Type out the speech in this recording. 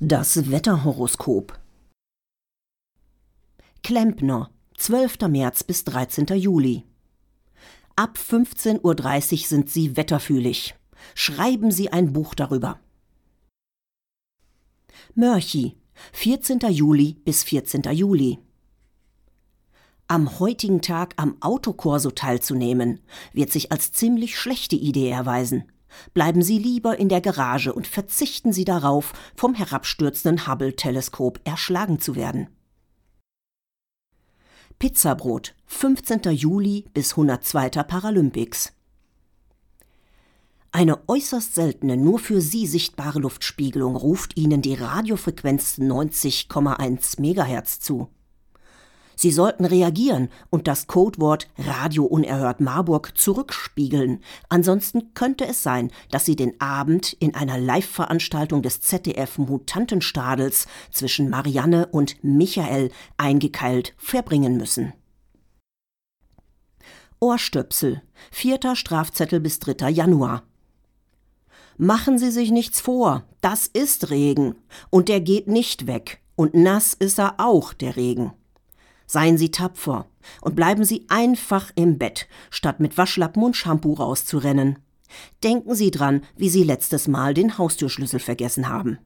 Das Wetterhoroskop. Klempner, 12. März bis 13. Juli. Ab 15.30 Uhr sind Sie wetterfühlig. Schreiben Sie ein Buch darüber. Mörchi, 14. Juli bis 14. Juli. Am heutigen Tag am Autokorso teilzunehmen, wird sich als ziemlich schlechte Idee erweisen. Bleiben Sie lieber in der Garage und verzichten Sie darauf, vom herabstürzenden Hubble-Teleskop erschlagen zu werden. Pizzabrot, 15. Juli bis 102. Paralympics. Eine äußerst seltene, nur für Sie sichtbare Luftspiegelung ruft Ihnen die Radiofrequenz 90,1 MHz zu. Sie sollten reagieren und das Codewort Radio Unerhört Marburg zurückspiegeln. Ansonsten könnte es sein, dass Sie den Abend in einer Live-Veranstaltung des ZDF Mutantenstadels zwischen Marianne und Michael eingekeilt verbringen müssen. Ohrstöpsel. Vierter Strafzettel bis 3. Januar. Machen Sie sich nichts vor, das ist Regen. Und der geht nicht weg. Und nass ist er auch, der Regen. Seien Sie tapfer und bleiben Sie einfach im Bett, statt mit Waschlappen und Shampoo rauszurennen. Denken Sie dran, wie Sie letztes Mal den Haustürschlüssel vergessen haben.